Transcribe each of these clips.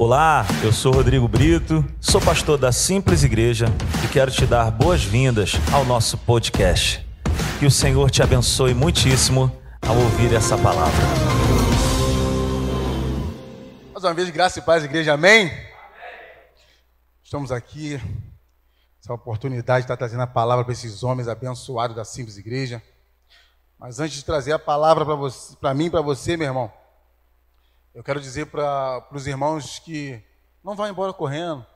Olá, eu sou Rodrigo Brito, sou pastor da Simples Igreja e quero te dar boas-vindas ao nosso podcast. Que o Senhor te abençoe muitíssimo ao ouvir essa palavra. Mais uma vez, graça e paz, igreja, amém? Estamos aqui, essa oportunidade de estar trazendo a palavra para esses homens abençoados da Simples Igreja. Mas antes de trazer a palavra para mim e para você, meu irmão, eu quero dizer para os irmãos que não vá embora correndo,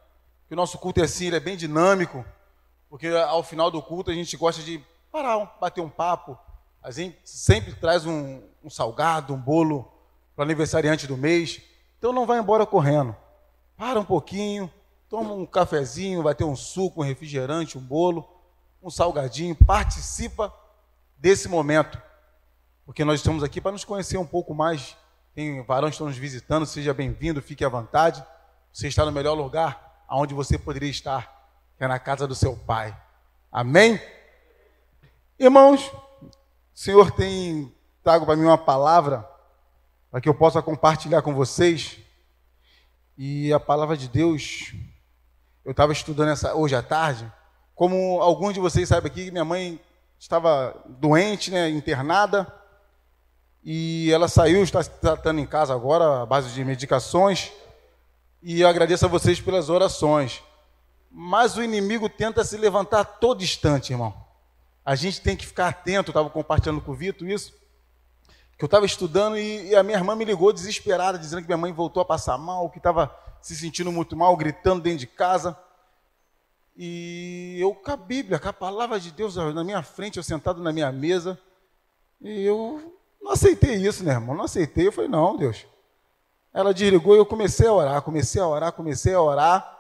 que o nosso culto é assim, ele é bem dinâmico, porque ao final do culto a gente gosta de parar, bater um papo, a gente sempre traz um, um salgado, um bolo para aniversariante do mês, então não vá embora correndo, para um pouquinho, toma um cafezinho, vai ter um suco, um refrigerante, um bolo, um salgadinho, participa desse momento, porque nós estamos aqui para nos conhecer um pouco mais tem varões que estão nos visitando, seja bem-vindo, fique à vontade. Você está no melhor lugar aonde você poderia estar, que é na casa do seu pai. Amém? Irmãos, o Senhor tem trago para mim uma palavra para que eu possa compartilhar com vocês. E a palavra de Deus, eu estava estudando essa hoje à tarde. Como alguns de vocês sabem aqui, minha mãe estava doente, né, internada e ela saiu, está se tratando em casa agora, à base de medicações. E eu agradeço a vocês pelas orações. Mas o inimigo tenta se levantar todo instante, irmão. A gente tem que ficar atento. Eu estava compartilhando com o Vitor isso. Que eu estava estudando e, e, a minha irmã me ligou desesperada, dizendo que minha mãe voltou a passar mal, que estava se sentindo muito mal, gritando dentro de casa. E eu com a Bíblia, com a palavra de Deus na minha frente, eu sentado na minha mesa. E eu não aceitei isso, né, irmão? Não aceitei. Eu falei, não, Deus. Ela desligou e eu comecei a orar, comecei a orar, comecei a orar.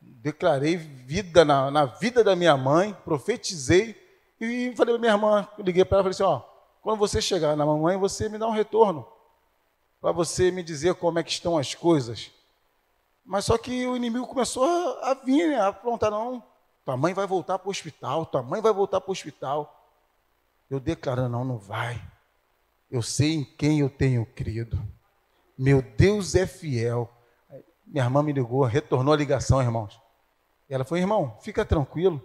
Declarei vida na, na vida da minha mãe, profetizei e falei para minha irmã, liguei para ela e falei assim: ó, quando você chegar na mamãe, você me dá um retorno para você me dizer como é que estão as coisas. Mas só que o inimigo começou a, a vir, né, a aprontar, não, tua mãe vai voltar para o hospital, tua mãe vai voltar para o hospital. Eu declarando, não, não vai. Eu sei em quem eu tenho crido. Meu Deus é fiel. Minha irmã me ligou, retornou a ligação, irmãos. E ela falou: irmão, fica tranquilo.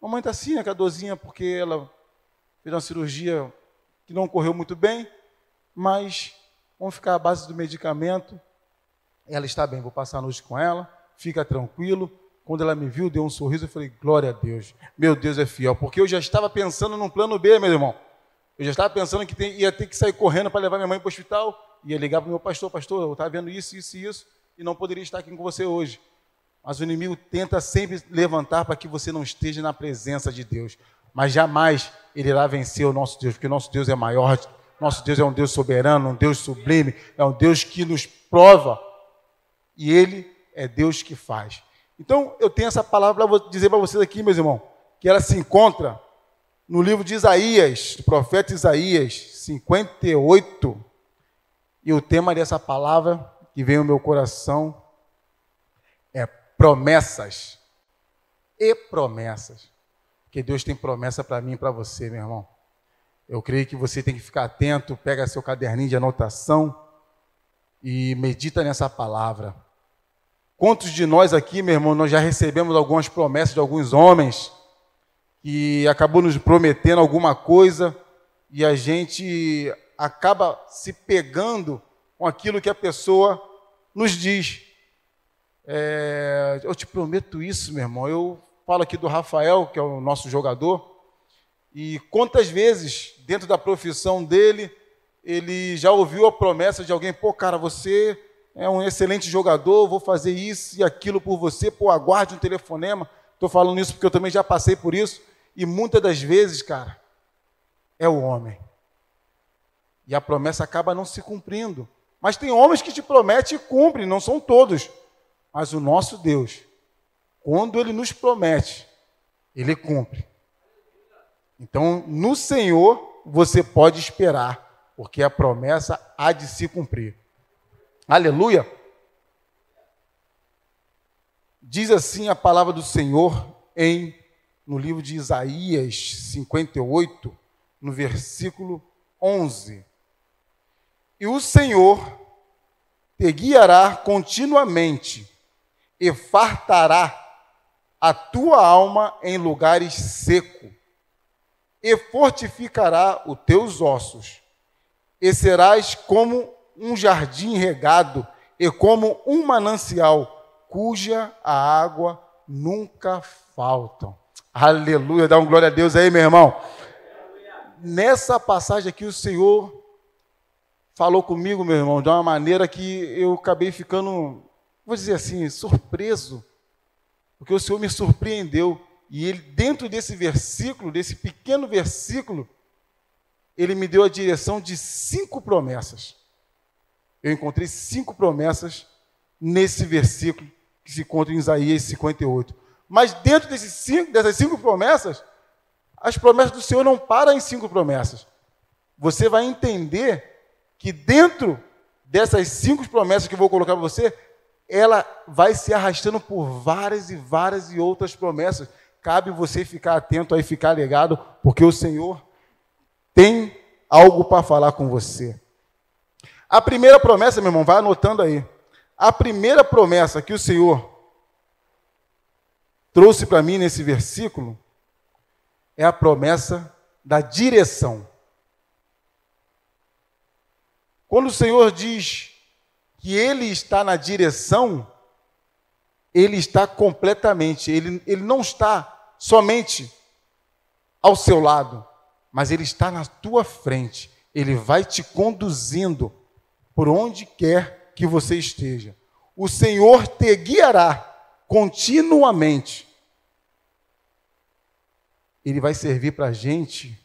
Mamãe está assim, né, com a dorzinha, porque ela fez uma cirurgia que não correu muito bem, mas vamos ficar à base do medicamento. Ela está bem, vou passar a noite com ela, fica tranquilo. Quando ela me viu, deu um sorriso, eu falei, glória a Deus. Meu Deus é fiel, porque eu já estava pensando num plano B, meu irmão. Eu já estava pensando que tem, ia ter que sair correndo para levar minha mãe para o hospital. Ia ligar para o meu pastor, pastor, eu estava vendo isso, isso e isso, e não poderia estar aqui com você hoje. Mas o inimigo tenta sempre levantar para que você não esteja na presença de Deus. Mas jamais ele irá vencer o nosso Deus, porque o nosso Deus é maior, nosso Deus é um Deus soberano, um Deus sublime, é um Deus que nos prova. E ele é Deus que faz. Então, eu tenho essa palavra para dizer para vocês aqui, meus irmãos, que ela se encontra no livro de Isaías, do profeta Isaías 58, e o tema dessa palavra que vem ao meu coração é promessas e promessas. Porque Deus tem promessa para mim e para você, meu irmão. Eu creio que você tem que ficar atento, pega seu caderninho de anotação e medita nessa palavra. Quantos de nós aqui, meu irmão, nós já recebemos algumas promessas de alguns homens que acabou nos prometendo alguma coisa e a gente acaba se pegando com aquilo que a pessoa nos diz. É, eu te prometo isso, meu irmão. Eu falo aqui do Rafael, que é o nosso jogador, e quantas vezes, dentro da profissão dele, ele já ouviu a promessa de alguém: pô, cara, você é um excelente jogador, vou fazer isso e aquilo por você, pô, aguarde um telefonema. Estou falando isso porque eu também já passei por isso. E muitas das vezes, cara, é o homem. E a promessa acaba não se cumprindo. Mas tem homens que te prometem e cumprem, não são todos. Mas o nosso Deus, quando ele nos promete, ele cumpre. Então, no Senhor, você pode esperar, porque a promessa há de se cumprir. Aleluia! Diz assim a palavra do Senhor em no livro de Isaías 58, no versículo 11. E o Senhor te guiará continuamente e fartará a tua alma em lugares secos, e fortificará os teus ossos, e serás como um jardim regado e como um manancial, cuja a água nunca falta. Aleluia, dá um glória a Deus aí, meu irmão. Nessa passagem aqui, o Senhor falou comigo, meu irmão, de uma maneira que eu acabei ficando, vou dizer assim, surpreso porque o Senhor me surpreendeu. E ele, dentro desse versículo, desse pequeno versículo, ele me deu a direção de cinco promessas. Eu encontrei cinco promessas nesse versículo que se encontra em Isaías 58. Mas dentro cinco, dessas cinco promessas, as promessas do Senhor não param em cinco promessas. Você vai entender que dentro dessas cinco promessas que eu vou colocar para você, ela vai se arrastando por várias e várias e outras promessas. Cabe você ficar atento aí, ficar ligado, porque o Senhor tem algo para falar com você. A primeira promessa, meu irmão, vai anotando aí. A primeira promessa que o Senhor trouxe para mim nesse versículo é a promessa da direção. Quando o Senhor diz que ele está na direção, ele está completamente, ele, ele não está somente ao seu lado, mas ele está na tua frente. Ele vai te conduzindo por onde quer que você esteja. O Senhor te guiará continuamente. Ele vai servir para a gente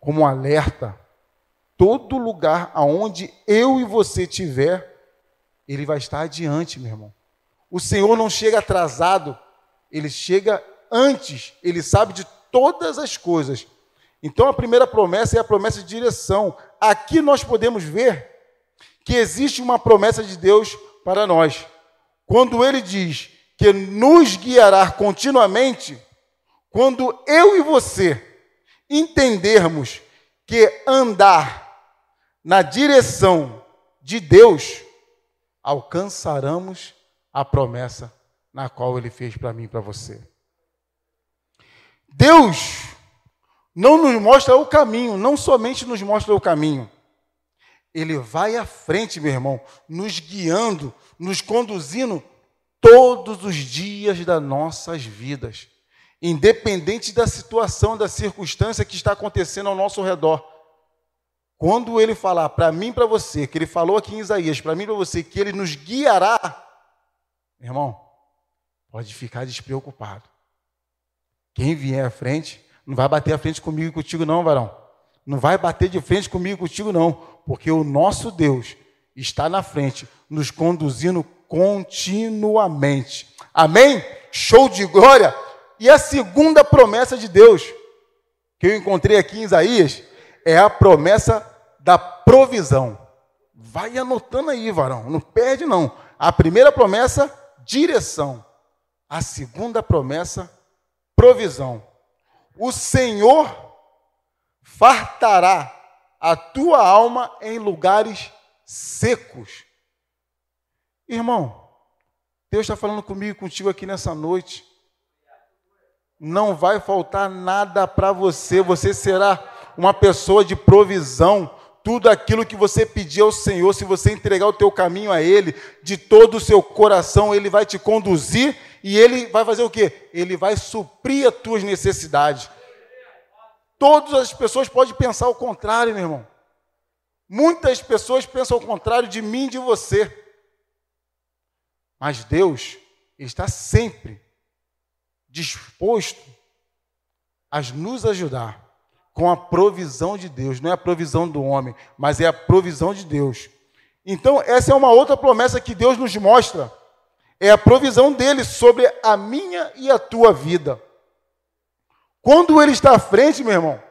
como um alerta todo lugar aonde eu e você tiver, ele vai estar adiante, meu irmão. O Senhor não chega atrasado, ele chega antes, ele sabe de todas as coisas. Então a primeira promessa é a promessa de direção. Aqui nós podemos ver que existe uma promessa de Deus para nós. Quando ele diz que nos guiará continuamente, quando eu e você entendermos que andar na direção de Deus, alcançaremos a promessa na qual ele fez para mim e para você. Deus não nos mostra o caminho, não somente nos mostra o caminho, ele vai à frente, meu irmão, nos guiando, nos conduzindo todos os dias das nossas vidas, independente da situação, da circunstância que está acontecendo ao nosso redor. Quando ele falar para mim para você, que ele falou aqui em Isaías, para mim para você, que ele nos guiará, meu irmão, pode ficar despreocupado. Quem vier à frente, não vai bater à frente comigo e contigo, não, varão. Não vai bater de frente comigo contigo, não. Porque o nosso Deus está na frente, nos conduzindo continuamente. Amém? Show de glória! E a segunda promessa de Deus, que eu encontrei aqui em Isaías, é a promessa da provisão. Vai anotando aí, varão, não perde não. A primeira promessa, direção. A segunda promessa, provisão. O Senhor fartará a tua alma em lugares secos. Irmão, Deus está falando comigo e contigo aqui nessa noite. Não vai faltar nada para você, você será uma pessoa de provisão. Tudo aquilo que você pedir ao Senhor, se você entregar o teu caminho a Ele, de todo o seu coração, Ele vai te conduzir e Ele vai fazer o quê? Ele vai suprir as tuas necessidades. Todas as pessoas podem pensar o contrário, meu irmão. Muitas pessoas pensam o contrário de mim e de você. Mas Deus está sempre disposto a nos ajudar com a provisão de Deus. Não é a provisão do homem, mas é a provisão de Deus. Então, essa é uma outra promessa que Deus nos mostra. É a provisão dele sobre a minha e a tua vida. Quando ele está à frente, meu irmão,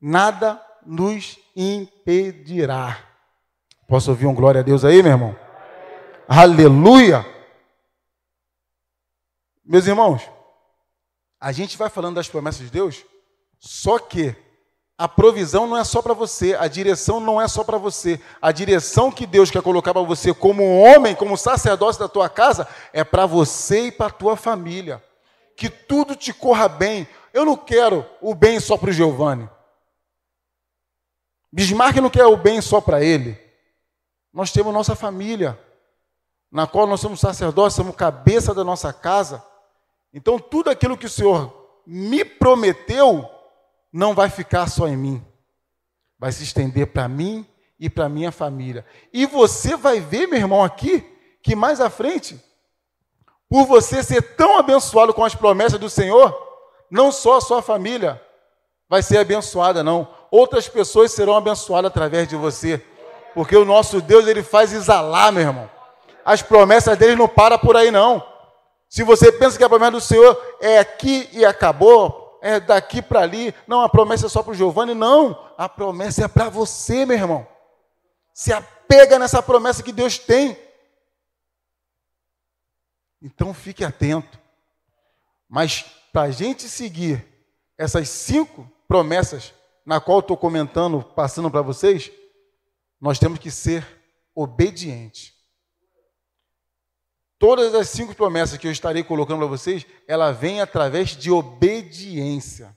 nada nos impedirá. Posso ouvir um glória a Deus aí, meu irmão? Aleluia! Meus irmãos, a gente vai falando das promessas de Deus, só que A provisão não é só para você, a direção não é só para você. A direção que Deus quer colocar para você como homem, como sacerdócio da tua casa, é para você e para a tua família. Que tudo te corra bem. Eu não quero o bem só para o Giovanni. Bismarck não quer o bem só para ele. Nós temos nossa família, na qual nós somos sacerdotes, somos cabeça da nossa casa. Então, tudo aquilo que o Senhor me prometeu, não vai ficar só em mim. Vai se estender para mim e para minha família. E você vai ver, meu irmão, aqui, que mais à frente, por você ser tão abençoado com as promessas do Senhor, não só a sua família vai ser abençoada, não. Outras pessoas serão abençoadas através de você. Porque o nosso Deus, ele faz exalar, meu irmão. As promessas dele não param por aí, não. Se você pensa que a promessa do Senhor é aqui e acabou, é daqui para ali, não, a promessa é só para o Giovanni, não. A promessa é para você, meu irmão. Se apega nessa promessa que Deus tem. Então fique atento. Mas para a gente seguir essas cinco promessas, na qual estou comentando, passando para vocês, nós temos que ser obedientes. Todas as cinco promessas que eu estarei colocando para vocês, ela vem através de obediência.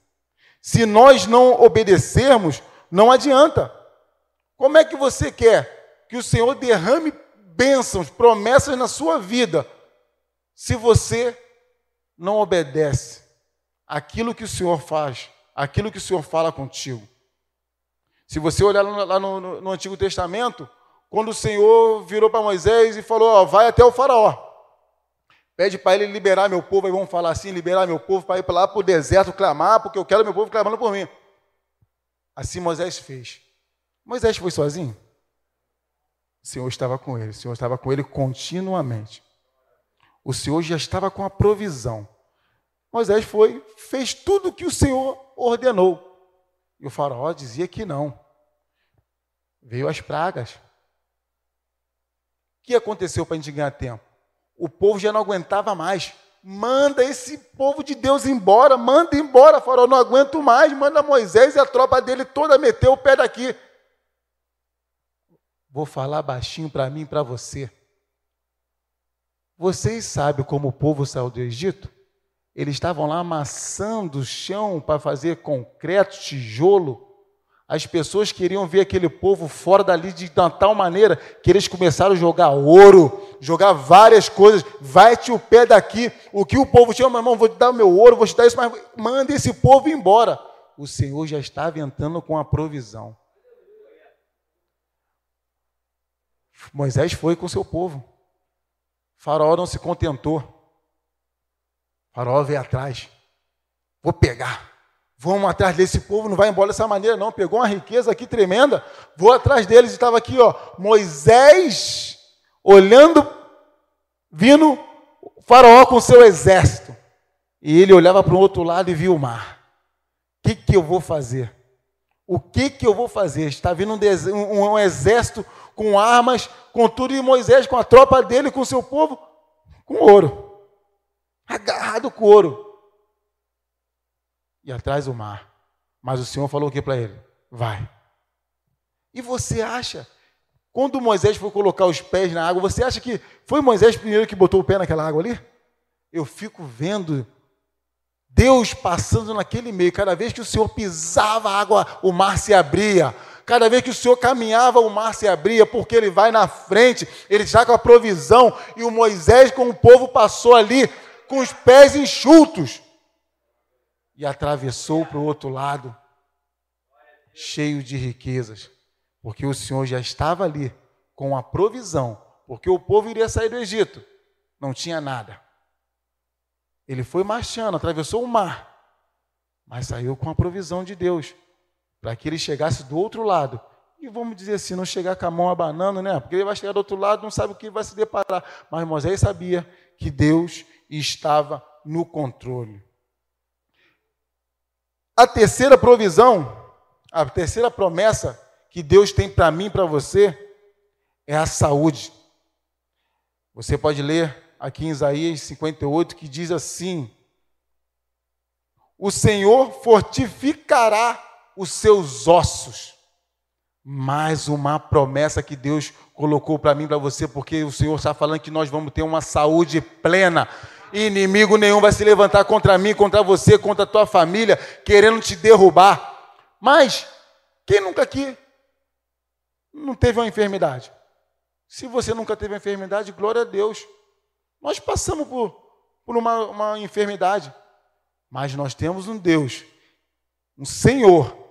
Se nós não obedecermos, não adianta. Como é que você quer que o Senhor derrame bênçãos, promessas na sua vida, se você não obedece aquilo que o Senhor faz, aquilo que o Senhor fala contigo? Se você olhar lá no, no, no Antigo Testamento, quando o Senhor virou para Moisés e falou: ó, vai até o Faraó. Pede para ele liberar meu povo, aí vamos falar assim: liberar meu povo para ir para lá para o deserto clamar, porque eu quero meu povo clamando por mim. Assim Moisés fez. Moisés foi sozinho? O Senhor estava com ele, o Senhor estava com ele continuamente. O Senhor já estava com a provisão. Moisés foi, fez tudo o que o Senhor ordenou. E o faraó dizia que não. Veio as pragas. O que aconteceu para a gente ganhar tempo? O povo já não aguentava mais. Manda esse povo de Deus embora, manda embora, faraó, não aguento mais. Manda Moisés e a tropa dele toda meteu o pé daqui. Vou falar baixinho para mim e para você. Vocês sabem como o povo saiu do Egito? Eles estavam lá amassando o chão para fazer concreto, tijolo. As pessoas queriam ver aquele povo fora dali de tal maneira que eles começaram a jogar ouro, jogar várias coisas. Vai-te o pé daqui. O que o povo tinha, meu irmão, vou te dar meu ouro, vou te dar isso, mas manda esse povo embora. O Senhor já estava entrando com a provisão. Moisés foi com seu povo. Faraó não se contentou. Faraó veio atrás. Vou pegar. Vamos atrás desse povo, não vai embora dessa maneira, não. Pegou uma riqueza aqui tremenda. Vou atrás deles. Estava aqui, ó, Moisés olhando, vindo faraó com seu exército. E ele olhava para o outro lado e via o mar. O que, que eu vou fazer? O que, que eu vou fazer? Está vindo um, um, um exército com armas, com tudo, e Moisés, com a tropa dele, com o seu povo, com ouro agarrado com ouro. E atrás o mar. Mas o Senhor falou o que para ele? Vai. E você acha, quando Moisés foi colocar os pés na água, você acha que foi Moisés primeiro que botou o pé naquela água ali? Eu fico vendo Deus passando naquele meio. Cada vez que o Senhor pisava a água, o mar se abria. Cada vez que o Senhor caminhava, o mar se abria, porque ele vai na frente, ele está com a provisão. E o Moisés, com o povo, passou ali com os pés enxutos. E atravessou para o outro lado, cheio de riquezas, porque o Senhor já estava ali com a provisão, porque o povo iria sair do Egito, não tinha nada. Ele foi marchando, atravessou o mar, mas saiu com a provisão de Deus, para que ele chegasse do outro lado. E vamos dizer assim, não chegar com a mão abanando, né? Porque ele vai chegar do outro lado, não sabe o que vai se deparar. Mas Moisés sabia que Deus estava no controle. A terceira provisão, a terceira promessa que Deus tem para mim e para você é a saúde. Você pode ler aqui em Isaías 58 que diz assim: O Senhor fortificará os seus ossos. Mais uma promessa que Deus colocou para mim, para você, porque o Senhor está falando que nós vamos ter uma saúde plena. Inimigo nenhum vai se levantar contra mim, contra você, contra a tua família, querendo te derrubar. Mas, quem nunca aqui não teve uma enfermidade? Se você nunca teve uma enfermidade, glória a Deus. Nós passamos por, por uma, uma enfermidade, mas nós temos um Deus, um Senhor,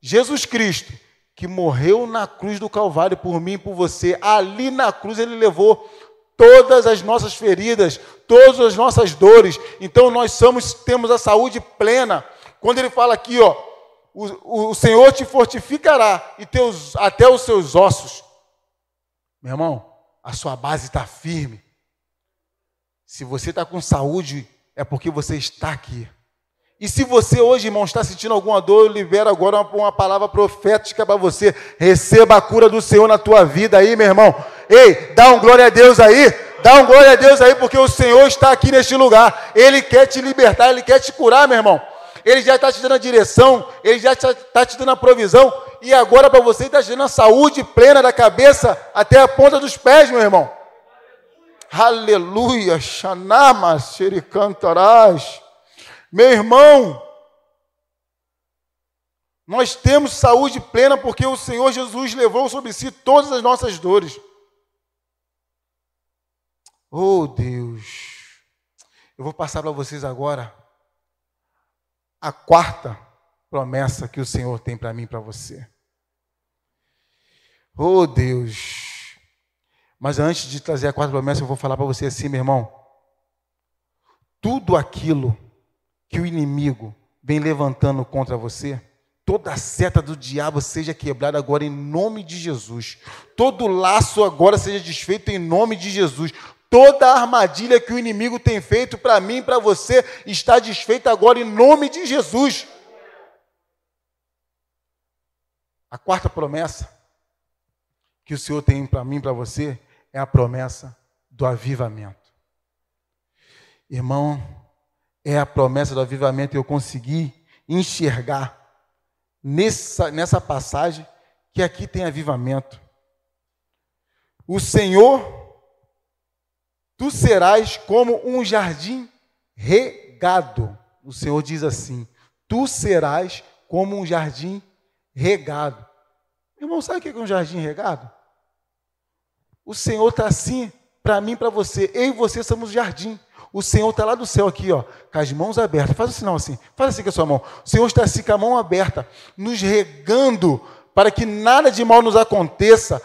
Jesus Cristo, que morreu na cruz do Calvário por mim e por você. Ali na cruz ele levou todas as nossas feridas, todas as nossas dores. Então nós somos, temos a saúde plena. Quando ele fala aqui, ó, o, o Senhor te fortificará e teus, até os seus ossos. Meu irmão, a sua base está firme. Se você está com saúde, é porque você está aqui. E se você hoje, irmão, está sentindo alguma dor, eu libero agora uma, uma palavra profética para você. Receba a cura do Senhor na tua vida aí, meu irmão. Ei, dá um glória a Deus aí. Dá um glória a Deus aí, porque o Senhor está aqui neste lugar. Ele quer te libertar, Ele quer te curar, meu irmão. Ele já está te dando a direção, Ele já está te dando a provisão. E agora para você está te dando a saúde plena da cabeça até a ponta dos pés, meu irmão. Aleluia, Xanama, Xericantarás. Meu irmão, nós temos saúde plena porque o Senhor Jesus levou sobre si todas as nossas dores. Oh Deus, eu vou passar para vocês agora a quarta promessa que o Senhor tem para mim e para você. Oh Deus, mas antes de trazer a quarta promessa, eu vou falar para você assim, meu irmão. Tudo aquilo que o inimigo vem levantando contra você, toda seta do diabo seja quebrada agora em nome de Jesus. Todo laço agora seja desfeito em nome de Jesus. Toda armadilha que o inimigo tem feito para mim para você está desfeita agora em nome de Jesus. A quarta promessa que o Senhor tem para mim para você é a promessa do avivamento. Irmão, é a promessa do avivamento eu consegui enxergar nessa, nessa passagem que aqui tem avivamento. O Senhor, tu serás como um jardim regado. O Senhor diz assim: tu serás como um jardim regado. Irmão, sabe o que é um jardim regado? O Senhor está assim para mim para você. Eu e você somos jardim. O Senhor está lá do céu aqui, ó, com as mãos abertas. Faz o sinal assim. Faz assim com a sua mão. O Senhor está assim com a mão aberta, nos regando para que nada de mal nos aconteça.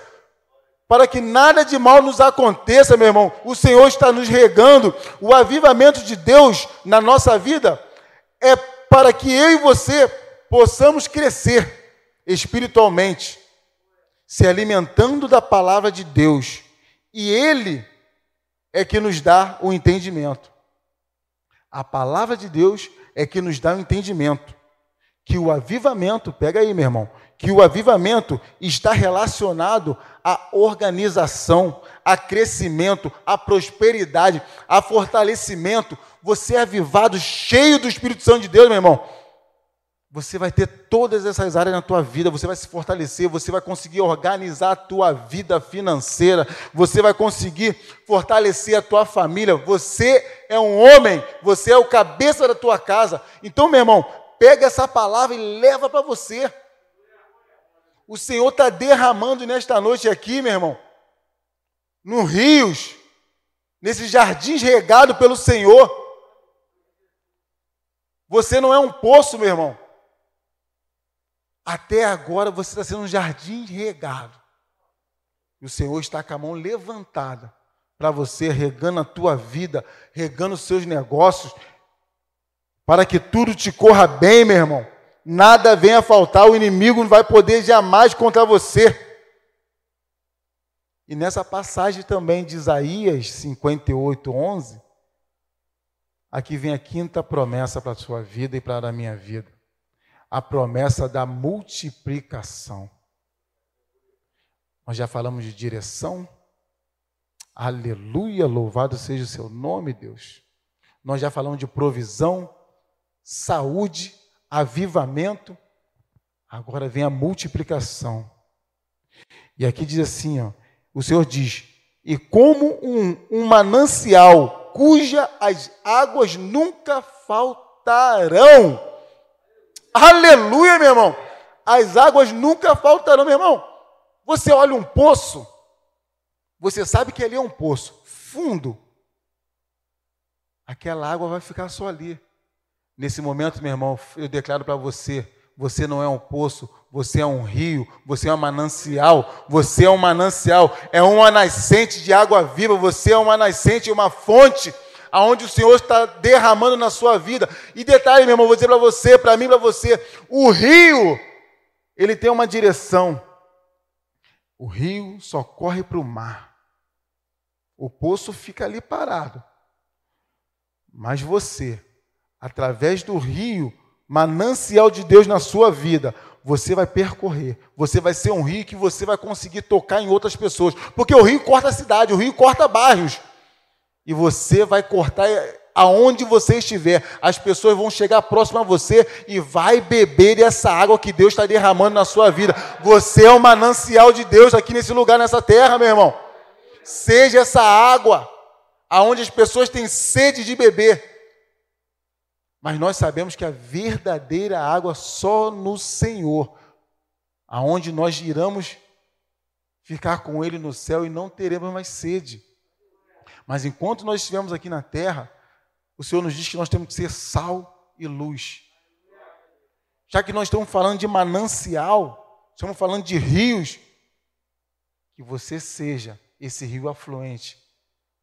Para que nada de mal nos aconteça, meu irmão. O Senhor está nos regando. O avivamento de Deus na nossa vida é para que eu e você possamos crescer espiritualmente, se alimentando da palavra de Deus. E Ele é que nos dá o entendimento. A palavra de Deus é que nos dá o entendimento. Que o avivamento, pega aí, meu irmão, que o avivamento está relacionado à organização, a crescimento, a prosperidade, a fortalecimento. Você é avivado, cheio do Espírito Santo de Deus, meu irmão você vai ter todas essas áreas na tua vida, você vai se fortalecer, você vai conseguir organizar a tua vida financeira, você vai conseguir fortalecer a tua família. Você é um homem, você é o cabeça da tua casa. Então, meu irmão, pega essa palavra e leva para você. O Senhor está derramando nesta noite aqui, meu irmão, nos rios, nesses jardins regados pelo Senhor. Você não é um poço, meu irmão. Até agora você está sendo um jardim regado. E o Senhor está com a mão levantada para você, regando a tua vida, regando os seus negócios, para que tudo te corra bem, meu irmão. Nada venha faltar, o inimigo não vai poder jamais contra você. E nessa passagem também de Isaías 58, 11, aqui vem a quinta promessa para a sua vida e para a minha vida a promessa da multiplicação. Nós já falamos de direção. Aleluia, louvado seja o seu nome, Deus. Nós já falamos de provisão, saúde, avivamento. Agora vem a multiplicação. E aqui diz assim, ó, o Senhor diz: e como um, um manancial cuja as águas nunca faltarão. Aleluia, meu irmão. As águas nunca faltarão, meu irmão. Você olha um poço, você sabe que ali é um poço fundo. Aquela água vai ficar só ali. Nesse momento, meu irmão, eu declaro para você: você não é um poço, você é um rio, você é um manancial, você é um manancial, é uma nascente de água viva, você é uma nascente, uma fonte aonde o Senhor está derramando na sua vida. E detalhe, meu irmão, vou dizer para você, para mim, para você, o rio, ele tem uma direção. O rio só corre para o mar. O poço fica ali parado. Mas você, através do rio, manancial de Deus na sua vida, você vai percorrer. Você vai ser um rio que você vai conseguir tocar em outras pessoas. Porque o rio corta a cidade, o rio corta bairros. E você vai cortar aonde você estiver. As pessoas vão chegar próximo a você e vai beber essa água que Deus está derramando na sua vida. Você é um manancial de Deus aqui nesse lugar, nessa terra, meu irmão. Seja essa água aonde as pessoas têm sede de beber. Mas nós sabemos que a verdadeira água só no Senhor, aonde nós iramos ficar com Ele no céu e não teremos mais sede. Mas enquanto nós estivermos aqui na terra, o Senhor nos diz que nós temos que ser sal e luz. Já que nós estamos falando de manancial, estamos falando de rios, que você seja esse rio afluente,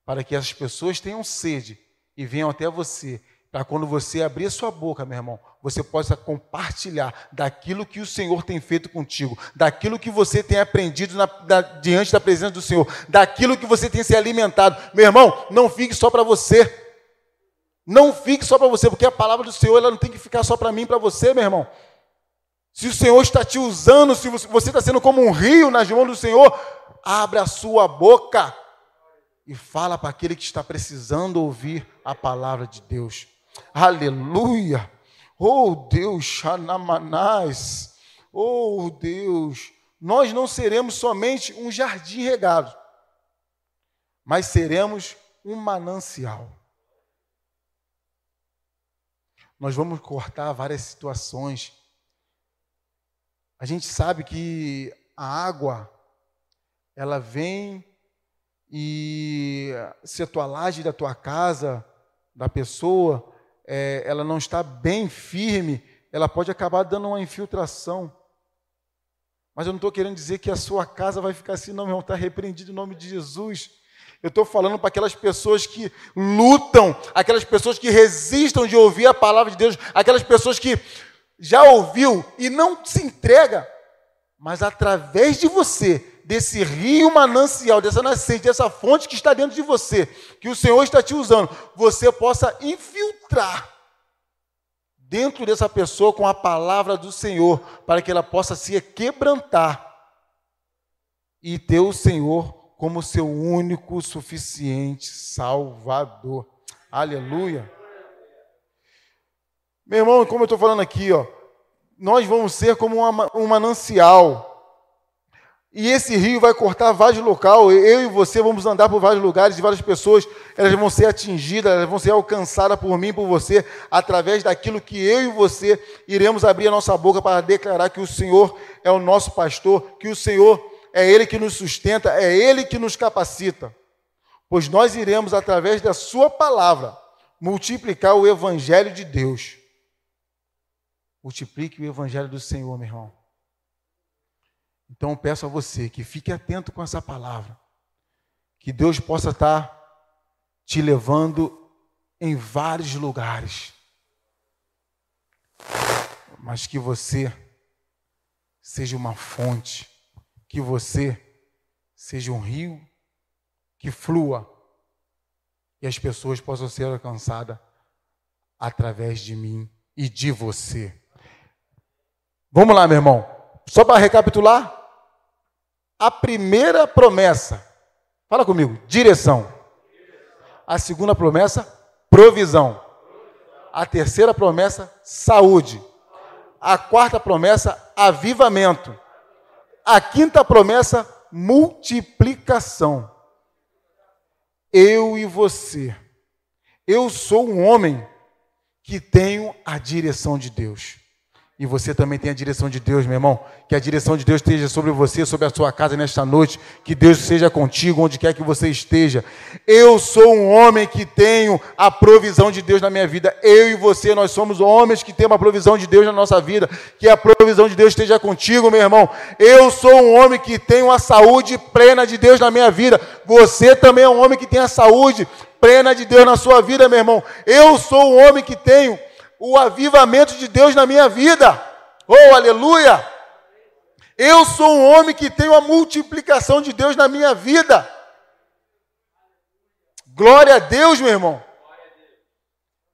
para que as pessoas tenham sede e venham até você para quando você abrir a sua boca, meu irmão, você possa compartilhar daquilo que o Senhor tem feito contigo, daquilo que você tem aprendido na, da, diante da presença do Senhor, daquilo que você tem se alimentado. Meu irmão, não fique só para você. Não fique só para você, porque a palavra do Senhor ela não tem que ficar só para mim, para você, meu irmão. Se o Senhor está te usando, se você está sendo como um rio nas mãos do Senhor, abra a sua boca e fala para aquele que está precisando ouvir a palavra de Deus. Aleluia. Oh Deus, Xanamanás. Oh Deus, nós não seremos somente um jardim regado, mas seremos um manancial. Nós vamos cortar várias situações. A gente sabe que a água, ela vem e se a tua laje da tua casa, da pessoa, é, ela não está bem firme, ela pode acabar dando uma infiltração. Mas eu não estou querendo dizer que a sua casa vai ficar assim, não, meu irmão, está repreendido em nome de Jesus. Eu estou falando para aquelas pessoas que lutam, aquelas pessoas que resistam de ouvir a palavra de Deus, aquelas pessoas que já ouviu e não se entrega, mas através de você desse rio manancial, dessa nascente, dessa fonte que está dentro de você, que o Senhor está te usando, você possa infiltrar dentro dessa pessoa com a palavra do Senhor, para que ela possa se quebrantar e ter o Senhor como seu único, suficiente Salvador. Aleluia. Meu irmão, como eu estou falando aqui, ó, nós vamos ser como um manancial e esse rio vai cortar vários locais. Eu e você vamos andar por vários lugares e várias pessoas elas vão ser atingidas, elas vão ser alcançadas por mim, por você, através daquilo que eu e você iremos abrir a nossa boca para declarar que o Senhor é o nosso pastor, que o Senhor é Ele que nos sustenta, é Ele que nos capacita. Pois nós iremos, através da Sua palavra, multiplicar o Evangelho de Deus. Multiplique o Evangelho do Senhor, meu irmão. Então peço a você que fique atento com essa palavra. Que Deus possa estar te levando em vários lugares. Mas que você seja uma fonte, que você seja um rio que flua e as pessoas possam ser alcançadas através de mim e de você. Vamos lá, meu irmão. Só para recapitular, a primeira promessa, fala comigo, direção. A segunda promessa, provisão. A terceira promessa, saúde. A quarta promessa, avivamento. A quinta promessa, multiplicação. Eu e você. Eu sou um homem que tenho a direção de Deus. E você também tem a direção de Deus, meu irmão. Que a direção de Deus esteja sobre você, sobre a sua casa nesta noite. Que Deus seja contigo, onde quer que você esteja. Eu sou um homem que tenho a provisão de Deus na minha vida. Eu e você, nós somos homens que temos a provisão de Deus na nossa vida. Que a provisão de Deus esteja contigo, meu irmão. Eu sou um homem que tenho a saúde plena de Deus na minha vida. Você também é um homem que tem a saúde plena de Deus na sua vida, meu irmão. Eu sou um homem que tenho o avivamento de Deus na minha vida. Oh, aleluia! Eu sou um homem que tenho a multiplicação de Deus na minha vida. Glória a Deus, meu irmão.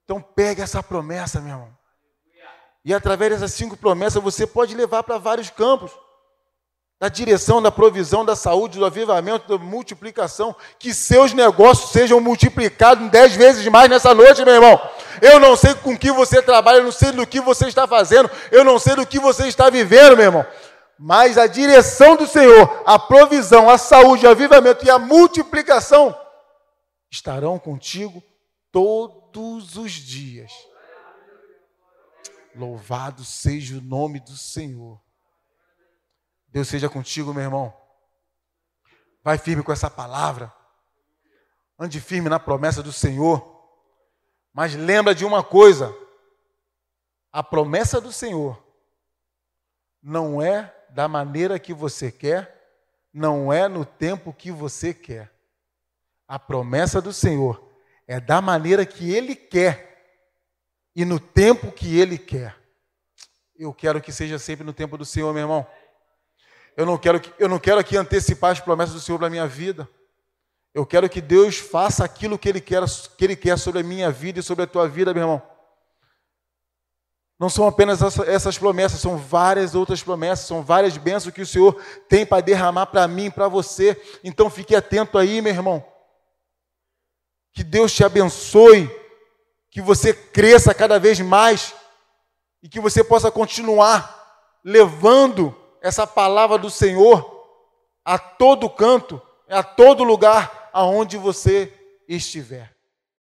Então pega essa promessa, meu irmão. E através dessas cinco promessas você pode levar para vários campos da direção, da provisão, da saúde, do avivamento, da multiplicação, que seus negócios sejam multiplicados dez vezes mais nessa noite, meu irmão. Eu não sei com que você trabalha, eu não sei do que você está fazendo, eu não sei do que você está vivendo, meu irmão. Mas a direção do Senhor, a provisão, a saúde, o avivamento e a multiplicação estarão contigo todos os dias. Louvado seja o nome do Senhor. Deus seja contigo, meu irmão. Vai firme com essa palavra. Ande firme na promessa do Senhor. Mas lembra de uma coisa: a promessa do Senhor não é da maneira que você quer, não é no tempo que você quer. A promessa do Senhor é da maneira que Ele quer e no tempo que Ele quer. Eu quero que seja sempre no tempo do Senhor, meu irmão. Eu não quero, eu não quero aqui antecipar as promessas do Senhor para a minha vida. Eu quero que Deus faça aquilo que Ele, quer, que Ele quer sobre a minha vida e sobre a tua vida, meu irmão. Não são apenas essas promessas, são várias outras promessas, são várias bênçãos que o Senhor tem para derramar para mim, para você. Então fique atento aí, meu irmão. Que Deus te abençoe, que você cresça cada vez mais e que você possa continuar levando essa palavra do Senhor a todo canto, a todo lugar aonde você estiver.